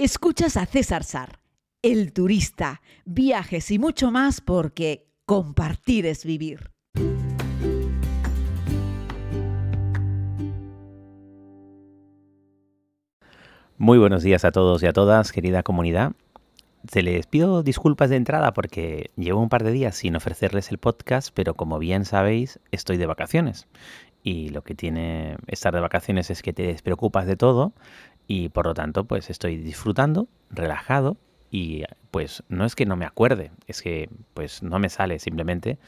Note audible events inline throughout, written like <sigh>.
Escuchas a César Sar, el turista, viajes y mucho más porque compartir es vivir. Muy buenos días a todos y a todas, querida comunidad. Se les pido disculpas de entrada porque llevo un par de días sin ofrecerles el podcast, pero como bien sabéis, estoy de vacaciones. Y lo que tiene estar de vacaciones es que te despreocupas de todo y por lo tanto pues estoy disfrutando, relajado y pues no es que no me acuerde, es que pues no me sale simplemente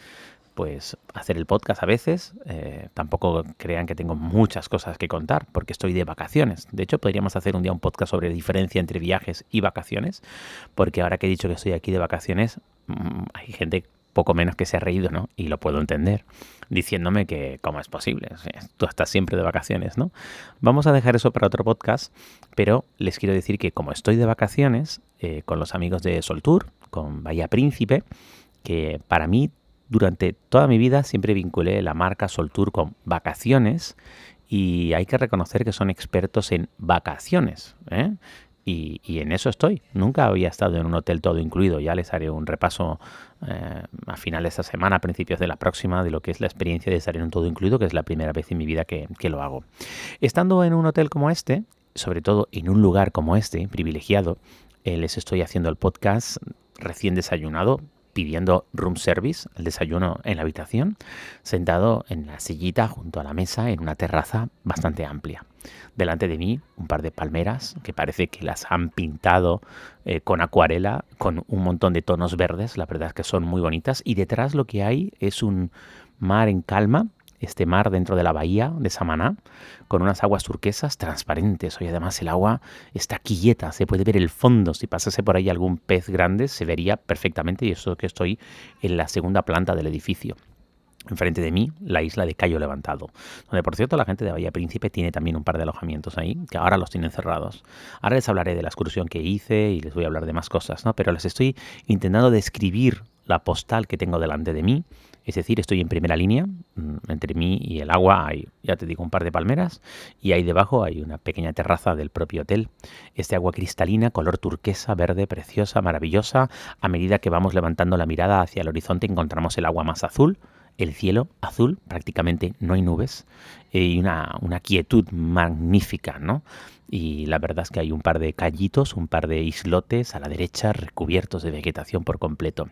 pues hacer el podcast a veces. Eh, tampoco crean que tengo muchas cosas que contar porque estoy de vacaciones. De hecho, podríamos hacer un día un podcast sobre diferencia entre viajes y vacaciones, porque ahora que he dicho que estoy aquí de vacaciones, mm, hay gente poco menos que se ha reído, ¿no? Y lo puedo entender, diciéndome que cómo es posible, tú estás siempre de vacaciones, ¿no? Vamos a dejar eso para otro podcast, pero les quiero decir que como estoy de vacaciones eh, con los amigos de Soltour, con Bahía Príncipe, que para mí durante toda mi vida siempre vinculé la marca Soltour con vacaciones y hay que reconocer que son expertos en vacaciones. ¿eh? Y, en eso estoy. Nunca había estado en un hotel todo incluido. Ya les haré un repaso eh, a final de esta semana, a principios de la próxima, de lo que es la experiencia de estar en un todo incluido, que es la primera vez en mi vida que, lo hago. Estando en un hotel como este, sobre todo en un lugar como este, privilegiado, eh, les estoy haciendo el podcast recién desayunado, pidiendo room service, el desayuno en la habitación, sentado en la sillita junto a la mesa en una terraza bastante amplia. Delante de mí un par de palmeras que parece que las han pintado eh, con acuarela, con un montón de tonos verdes, la verdad es que son muy bonitas, y detrás lo que hay es un mar en calma, este mar dentro de la bahía de Samaná, con unas aguas turquesas transparentes. Hoy además el agua está quieta, se puede ver el fondo. Si pasase por ahí algún pez grande, se vería perfectamente. Y eso que estoy en la segunda planta del edificio. Enfrente de mí, la isla de Cayo Levantado, donde por cierto la gente de Bahía Príncipe tiene también un par de alojamientos ahí, que ahora los tienen cerrados. Ahora les hablaré de la excursión que hice y les voy a hablar de más cosas, ¿no? Pero les estoy intentando describir la postal que tengo delante de mí es decir, estoy en primera línea, mm, entre mí y el agua hay, ya te digo, un par de palmeras y ahí debajo hay una pequeña terraza del propio hotel. Este agua cristalina, color turquesa, verde, preciosa, maravillosa. A medida que vamos levantando la mirada hacia el horizonte encontramos el agua más azul, el cielo azul, prácticamente no hay nubes y una, una quietud magnífica, ¿no? y la verdad es que hay un par de callitos, un par de islotes a la derecha recubiertos de vegetación por completo.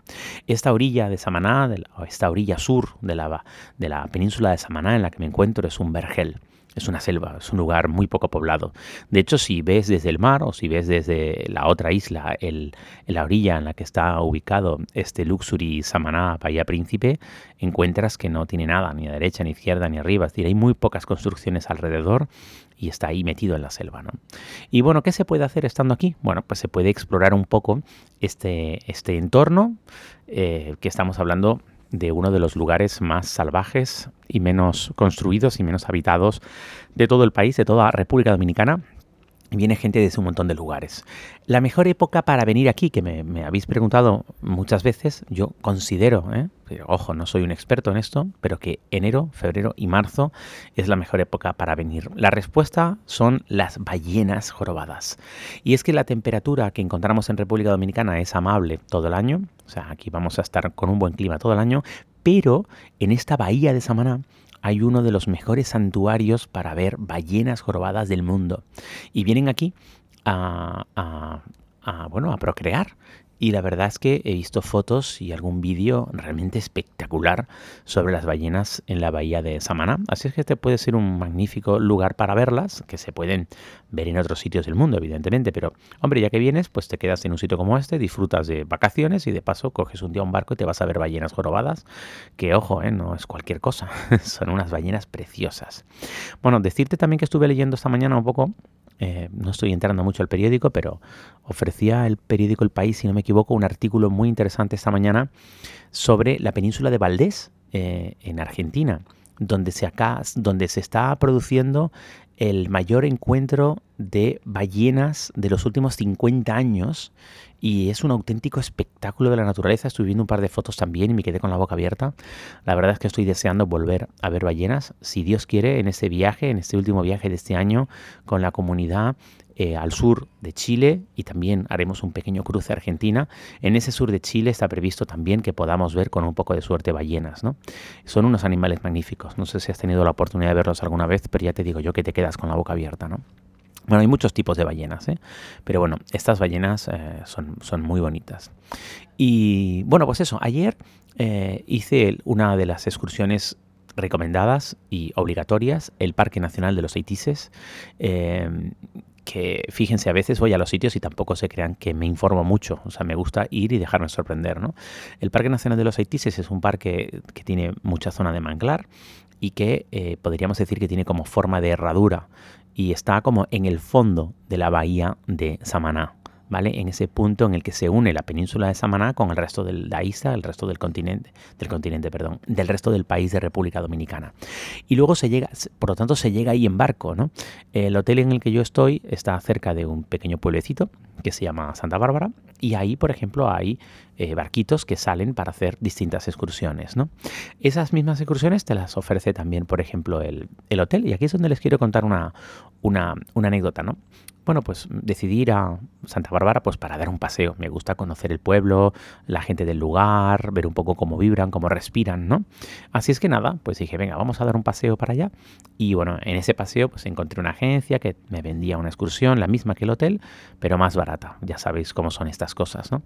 Esta orilla de Samaná, esta orilla sur de la, de la península de Samaná en la que me encuentro es un vergel es una selva, es un lugar muy poco poblado. De hecho, si ves desde el mar o si ves desde la otra isla, el, la orilla en la que está ubicado este Luxury Samaná Bahía Príncipe, encuentras que no tiene nada, ni a derecha, ni izquierda, ni arriba. Es decir, hay muy pocas construcciones alrededor y está ahí metido en la selva. ¿no? Y bueno, ¿qué se puede hacer estando aquí? Bueno, pues se puede explorar un poco este, este entorno eh, que estamos hablando de uno de los lugares más salvajes y menos construidos y menos habitados de todo el país, de toda República Dominicana. Viene gente desde un montón de lugares. La mejor época para venir aquí, que me, habéis preguntado muchas veces, yo considero, ¿eh? ojo, no soy un experto en esto, pero que enero, febrero y marzo es la mejor época para venir. La respuesta son las ballenas jorobadas. Y es que la temperatura que encontramos en República Dominicana es amable todo el año, o sea, aquí vamos a estar con un buen clima todo el año, pero en esta bahía de Samaná hay uno de los mejores santuarios para ver ballenas jorobadas del mundo. Y vienen aquí a, bueno, a procrear. Y la verdad es que he visto fotos y algún vídeo realmente espectacular sobre las ballenas en la bahía de Samaná. Así es que este puede ser un magnífico lugar para verlas, que se pueden ver en otros sitios del mundo, evidentemente. Pero, hombre, ya que vienes, pues te quedas en un sitio como este, disfrutas de vacaciones y de paso coges un día un barco y te vas a ver ballenas jorobadas, que ojo, ¿eh? no es cualquier cosa, <laughs> son unas ballenas preciosas. Bueno, decirte también que estuve leyendo esta mañana un poco eh, no estoy entrando mucho al periódico, pero ofrecía el periódico El País, si no me equivoco, un artículo muy interesante esta mañana sobre la península de Valdés, eh, en Argentina, donde se, acá, donde se está produciendo el mayor encuentro de ballenas de los últimos 50 años y es un auténtico espectáculo de la naturaleza. Estuve viendo un par de fotos también y me quedé con la boca abierta. La verdad es que estoy deseando volver a ver ballenas, si Dios quiere, en este viaje, en este último viaje de este año con la comunidad eh, al sur de Chile y también haremos un pequeño cruce a Argentina. En ese sur de Chile está previsto también que podamos ver con un poco de suerte ballenas. ¿no? Son unos animales magníficos. No sé si has tenido la oportunidad de verlos alguna vez, pero ya te digo yo que te con la boca abierta. ¿no? Bueno, hay muchos tipos de ballenas, ¿eh? pero bueno, estas ballenas eh, son, son muy bonitas. Y bueno, pues eso, ayer eh, hice una de las excursiones recomendadas y obligatorias, el Parque Nacional de los Haitises, que fíjense, a veces voy a los sitios y tampoco se crean que me informo mucho, o sea, me gusta ir y dejarme sorprender. El Parque Nacional de los Haitises es un parque que tiene mucha zona de manglar y que eh, podríamos decir que tiene como forma de herradura y está como en el fondo de la bahía de Samaná. ¿Vale? En ese punto en el que se une la península de Samaná con el resto de la isla, el resto del continente, del continente, perdón, del resto del país de República Dominicana. Y luego se llega, por lo tanto, se llega ahí en barco, ¿no? El hotel en el que yo estoy está cerca de un pequeño pueblecito que se llama Santa Bárbara y ahí, por ejemplo, hay eh, barquitos que salen para hacer distintas excursiones, ¿no? Esas mismas excursiones te las ofrece también, por ejemplo, el, el hotel y aquí es donde les quiero contar una, una, una anécdota, ¿no? Bueno, pues decidí ir a Santa Bárbara pues para dar un paseo. Me gusta conocer el pueblo, la gente del lugar, ver un poco cómo vibran, cómo respiran, ¿no? Así es que nada, pues dije, venga, vamos a dar un paseo para allá. Y bueno, en ese paseo pues encontré una agencia que me vendía una excursión, la misma que el hotel, pero más barata. Ya sabéis cómo son estas cosas, ¿no?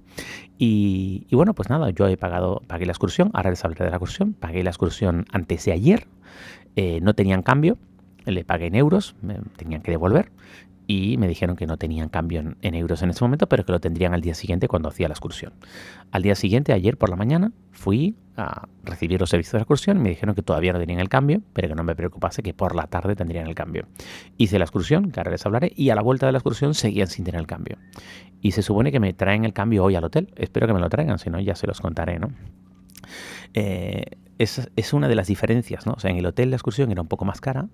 Y, bueno, pues nada, yo he pagado, pagué la excursión, ahora les hablaré de la excursión, pagué la excursión antes de ayer, eh, no tenían cambio, le pagué en euros, me tenían que devolver y me dijeron que no tenían cambio en, euros en ese momento, pero que lo tendrían al día siguiente cuando hacía la excursión. Al día siguiente, ayer por la mañana, fui a recibir los servicios de la excursión y me dijeron que todavía no tenían el cambio, pero que no me preocupase, que por la tarde tendrían el cambio. Hice la excursión, que ahora les hablaré, y a la vuelta de la excursión seguían sin tener el cambio. Y se supone que me traen el cambio hoy al hotel. Espero que me lo traigan, si no ya se los contaré, ¿no? Eh, es, es, una de las diferencias, ¿no? O sea, en el hotel la excursión era un poco más cara,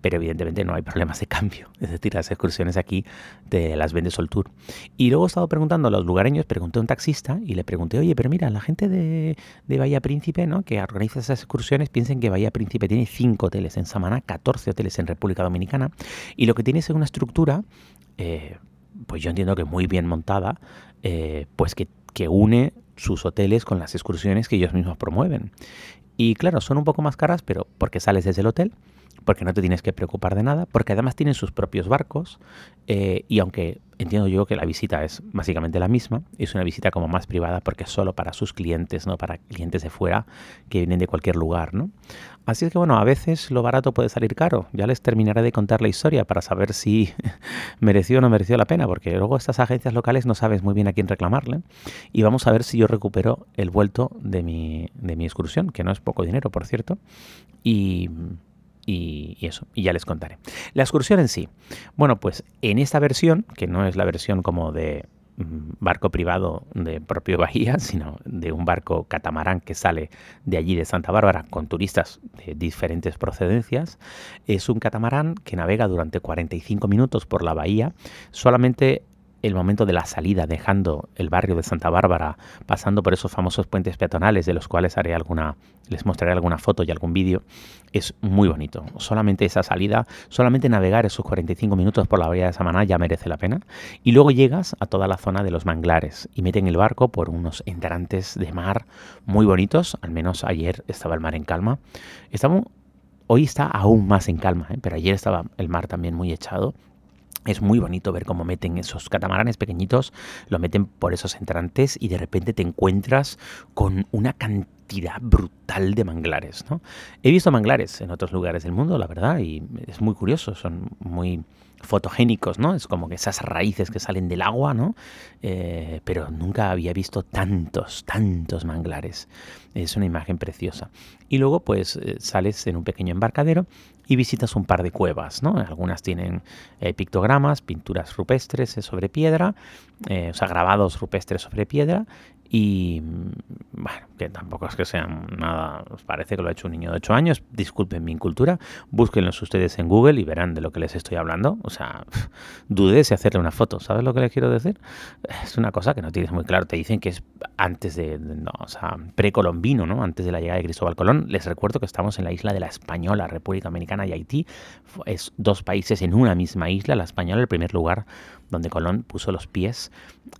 pero evidentemente no hay problemas de cambio. <laughs> Es decir, las excursiones aquí te las vende Soltour. Y luego he estado preguntando a los lugareños, pregunté a un taxista y le pregunté, oye, pero mira, la gente de, de Bahía Príncipe, ¿no? Que organiza esas excursiones, piensen que Bahía Príncipe tiene 5 hoteles en Samaná, 14 hoteles en República Dominicana, y lo que tiene es una estructura, eh, pues yo entiendo que muy bien montada, eh, pues que, que une sus hoteles con las excursiones que ellos mismos promueven. Y claro, son un poco más caras, pero porque sales desde el hotel, porque no te tienes que preocupar de nada, porque además tienen sus propios barcos eh, y aunque entiendo yo que la visita es básicamente la misma, es una visita como más privada porque es solo para sus clientes, no para clientes de fuera que vienen de cualquier lugar, ¿no? Así es que bueno, a veces lo barato puede salir caro. Ya les terminaré de contar la historia para saber si <laughs> mereció o no mereció la pena, porque luego estas agencias locales no sabes muy bien a quién reclamarle. Y vamos a ver si yo recupero el vuelto de mi, de mi excursión, que no es poco dinero, por cierto. Y y, eso, y ya les contaré. La excursión en sí. Bueno, pues en esta versión, que no es la versión como de mm, barco privado de propio <laughs> Bahía, sino de un barco catamarán que sale de allí de Santa Bárbara con turistas de diferentes procedencias. Es un catamarán que navega durante 45 minutos por la bahía, solamente el momento de la salida, dejando el barrio de Santa Bárbara, pasando por esos famosos puentes peatonales de los cuales haré alguna, les mostraré alguna foto y algún vídeo, es muy bonito. Solamente esa salida, solamente navegar esos 45 minutos por la bahía de Samaná ya merece la pena. Y luego llegas a toda la zona de los manglares y meten el barco por unos entrantes de mar muy bonitos. Al menos ayer estaba el mar en calma. Estamos, hoy está aún más en calma, ¿eh? pero ayer estaba el mar también muy echado es muy bonito ver cómo meten esos catamaranes pequeñitos, lo meten por esos entrantes y de repente te encuentras con una cantidad brutal de manglares. ¿no? He visto manglares en otros lugares del mundo, la verdad, y es muy curioso, son muy fotogénicos, ¿no? Es como que esas raíces que salen del agua, ¿no? Eh, pero nunca había visto tantos, tantos manglares. Es una imagen preciosa. Y luego, pues, eh, sales en un pequeño embarcadero y visitas un par de cuevas, ¿no? Algunas tienen eh, pictogramas, pinturas rupestres sobre piedra, o sea, grabados rupestres sobre piedra, y bueno, que tampoco es que sean nada, parece que lo ha hecho un niño de 8 años, disculpen mi incultura, búsquenlos ustedes en Google y verán de lo que les estoy hablando, o sea, <laughs> dudé si hacerle una foto, ¿sabes lo que les quiero decir? Es una cosa que no tienes muy claro, te dicen que es antes de, no, o sea, precolombino, ¿no? Antes de la llegada de Cristóbal Colón, les recuerdo que estamos en la isla de la Española, República Dominicana y Haití, es dos países en una misma isla, la Española el primer lugar donde Colón puso los pies.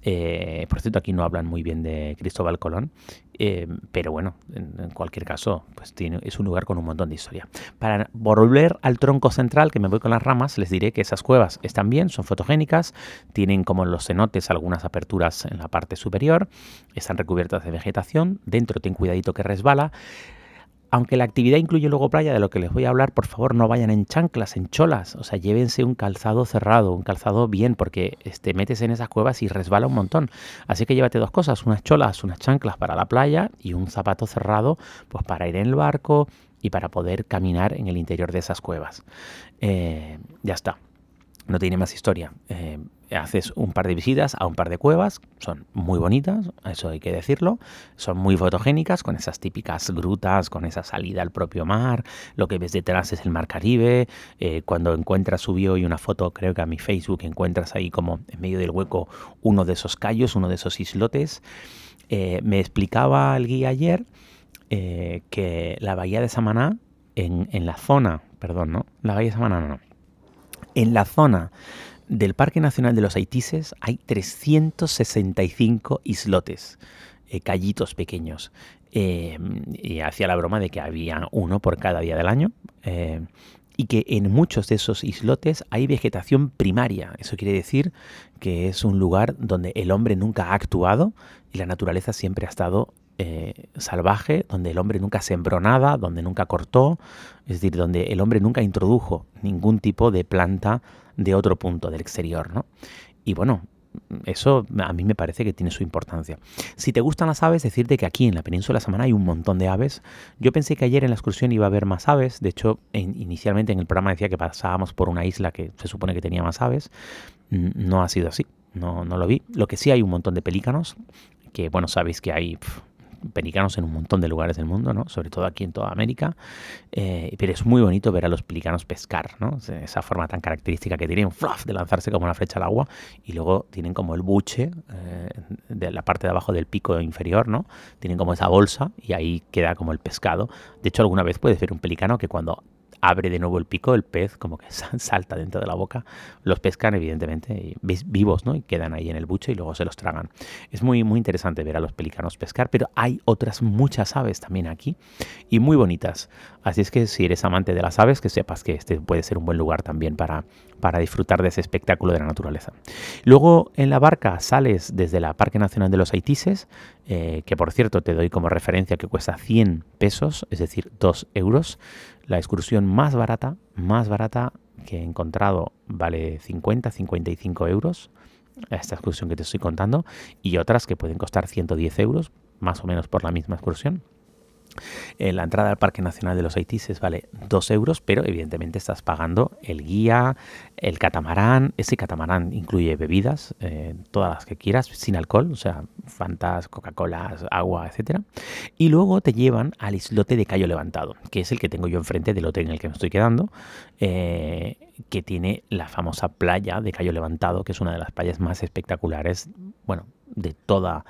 Eh, por cierto, aquí no hablan muy bien de Cristóbal Colón, eh, pero bueno, en, cualquier caso, pues es un lugar con un montón de historia. Para volver al tronco central, que me voy con las ramas, les diré que esas cuevas están bien, son fotogénicas, tienen como los cenotes algunas aperturas en la parte superior, están recubiertas de vegetación, dentro ten cuidadito que resbala. Aunque la actividad incluye luego playa, de lo que les voy a hablar, por favor no vayan en chanclas, en cholas, o sea, llévense un calzado cerrado, un calzado bien, porque te este, metes en esas cuevas y resbala un montón. Así que llévate dos cosas, unas cholas, unas chanclas para la playa y un zapato cerrado, pues para ir en el barco y para poder caminar en el interior de esas cuevas. Eh, ya está no tiene más historia. Eh, haces un par de visitas a un par de cuevas, son muy bonitas, eso hay que decirlo, son muy fotogénicas, con esas típicas grutas, con esa salida al propio mar, lo que ves detrás es el mar Caribe, eh, cuando encuentras, subió y una foto, creo que a mi Facebook, encuentras ahí como en medio del hueco uno de esos callos, uno de esos islotes. Eh, me explicaba el guía ayer que la bahía de Samaná, en, en la zona, perdón, ¿no? La bahía de Samaná no, no en la zona del Parque Nacional de los Haitises hay 365 islotes, eh, callitos pequeños. Eh, y hacía la broma de que había uno por cada día del año. Eh, y que en muchos de esos islotes hay vegetación primaria. Eso quiere decir que es un lugar donde el hombre nunca ha actuado y la naturaleza siempre ha estado salvaje, donde el hombre nunca sembró nada, donde nunca cortó, es decir, donde el hombre nunca introdujo ningún tipo de planta de otro punto del exterior, ¿no? Y bueno, eso a mí me parece que tiene su importancia. Si te gustan las aves, decirte que aquí en la península Samana hay un montón de aves. Yo pensé que ayer en la excursión iba a haber más aves. De hecho, inicialmente en el programa decía que pasábamos por una isla que se supone que tenía más aves. No ha sido así. No, no lo vi. Lo que sí hay un montón de pelícanos. Que bueno, sabéis que hay pelicanos en un montón de lugares del mundo, ¿no? sobre todo aquí en toda América, eh, pero es muy bonito ver a los pelicanos pescar, ¿no? esa forma tan característica que tienen, fluff, de lanzarse como una flecha al agua, y luego tienen como el buche eh, de la parte de abajo del pico inferior, ¿no? tienen como esa bolsa y ahí queda como el pescado. De hecho, alguna vez puedes ver un pelicano que cuando abre de nuevo el pico, el pez como que <laughs> salta dentro de la boca, los pescan evidentemente vivos, ¿no? Y quedan ahí en el buche y luego se los tragan. Es muy, muy interesante ver a los pelicanos pescar, pero hay otras muchas aves también aquí y muy bonitas. Así es que si eres amante de las aves, que sepas que este puede ser un buen lugar también para, para disfrutar de ese espectáculo de la naturaleza. Luego en la barca sales desde la Parque Nacional de los Haitises, eh, que por cierto te doy como referencia que cuesta 100 pesos, es decir, 2 euros. La excursión más barata, más barata que he encontrado vale 50, 55 euros, esta excursión que te estoy contando, y otras que pueden costar 110 euros, más o menos por la misma excursión. Eh, la entrada al Parque Nacional de los Haitises vale 2 euros, pero evidentemente estás pagando el guía, el catamarán. Ese catamarán incluye bebidas, eh, todas las que quieras, sin alcohol, o sea, fantas, Coca-Cola, agua, etc. Y luego te llevan al islote de Cayo Levantado, que es el que tengo yo enfrente del hotel en el que me estoy quedando, eh, que tiene la famosa playa de Cayo Levantado, que es una de las playas más espectaculares, bueno, de toda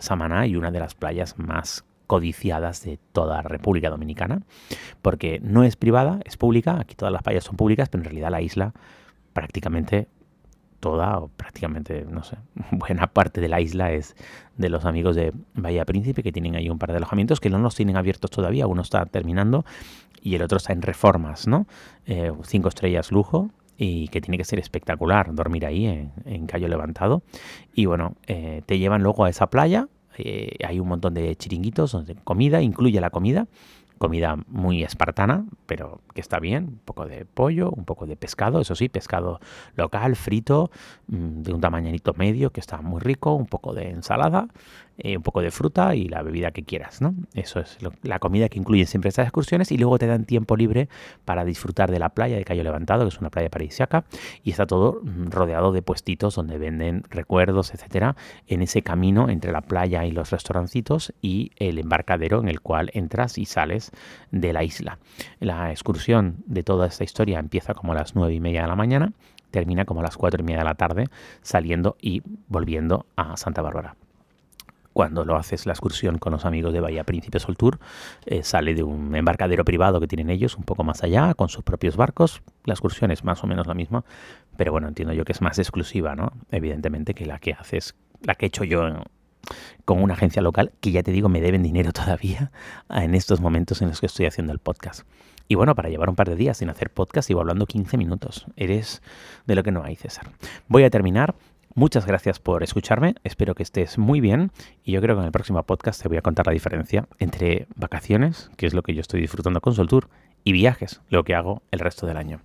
Samaná y una de las playas más codiciadas de toda República Dominicana, porque no es privada, es pública, aquí todas las playas son públicas, pero en realidad la isla prácticamente toda, o prácticamente, no sé, <laughs> buena parte de la isla es de los amigos de Bahía Príncipe, que tienen ahí un par de alojamientos que no los tienen abiertos todavía, uno está terminando y el otro está en reformas, ¿no? Eh, cinco estrellas lujo, y que tiene que ser espectacular dormir ahí en, Cayo Levantado. Y bueno, eh, te llevan luego a esa playa eh, hay un montón de chiringuitos, donde comida, incluye la comida. comida muy espartana, pero que está bien, un poco de pollo, un poco de pescado, eso sí, pescado local, frito, mm, de un tamañito medio, que está muy rico, un poco de ensalada, eh, un poco de fruta y la bebida que quieras, ¿no? Eso es la comida que incluyen siempre estas excursiones y luego te dan tiempo libre para disfrutar de la playa de Cayo Levantado, que es una playa paradisíaca, y está todo mm, rodeado de puestitos donde venden recuerdos, etcétera, en ese camino entre la playa y los restaurancitos y el embarcadero en el cual entras y sales de la isla. La excursión de toda esta historia empieza como a las nueve y media de la mañana, termina como a las cuatro y media de la tarde, saliendo y volviendo a Santa Bárbara cuando lo haces la excursión con los amigos de Bahía Príncipe Sol Tour, eh, sale de un embarcadero privado que tienen ellos un poco más allá, con sus propios barcos. La excursión es más o menos la misma, pero bueno, entiendo yo que es más exclusiva, ¿no? Evidentemente que la que haces, la que he hecho yo con una agencia local, que ya te digo, me deben dinero <laughs> todavía en estos momentos en los que estoy haciendo el podcast. Y bueno, para llevar un par de días sin hacer podcast, iba hablando 15 minutos. Eres de lo que no hay, César. Voy a terminar Muchas gracias por escucharme, espero que estés muy bien y yo creo que en el próximo podcast te voy a contar la diferencia entre vacaciones, que es lo que yo estoy disfrutando con Soltour, y viajes, lo que hago el resto del año.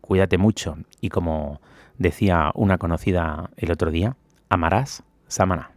Cuídate mucho y como decía una conocida el otro día, amarás Samana.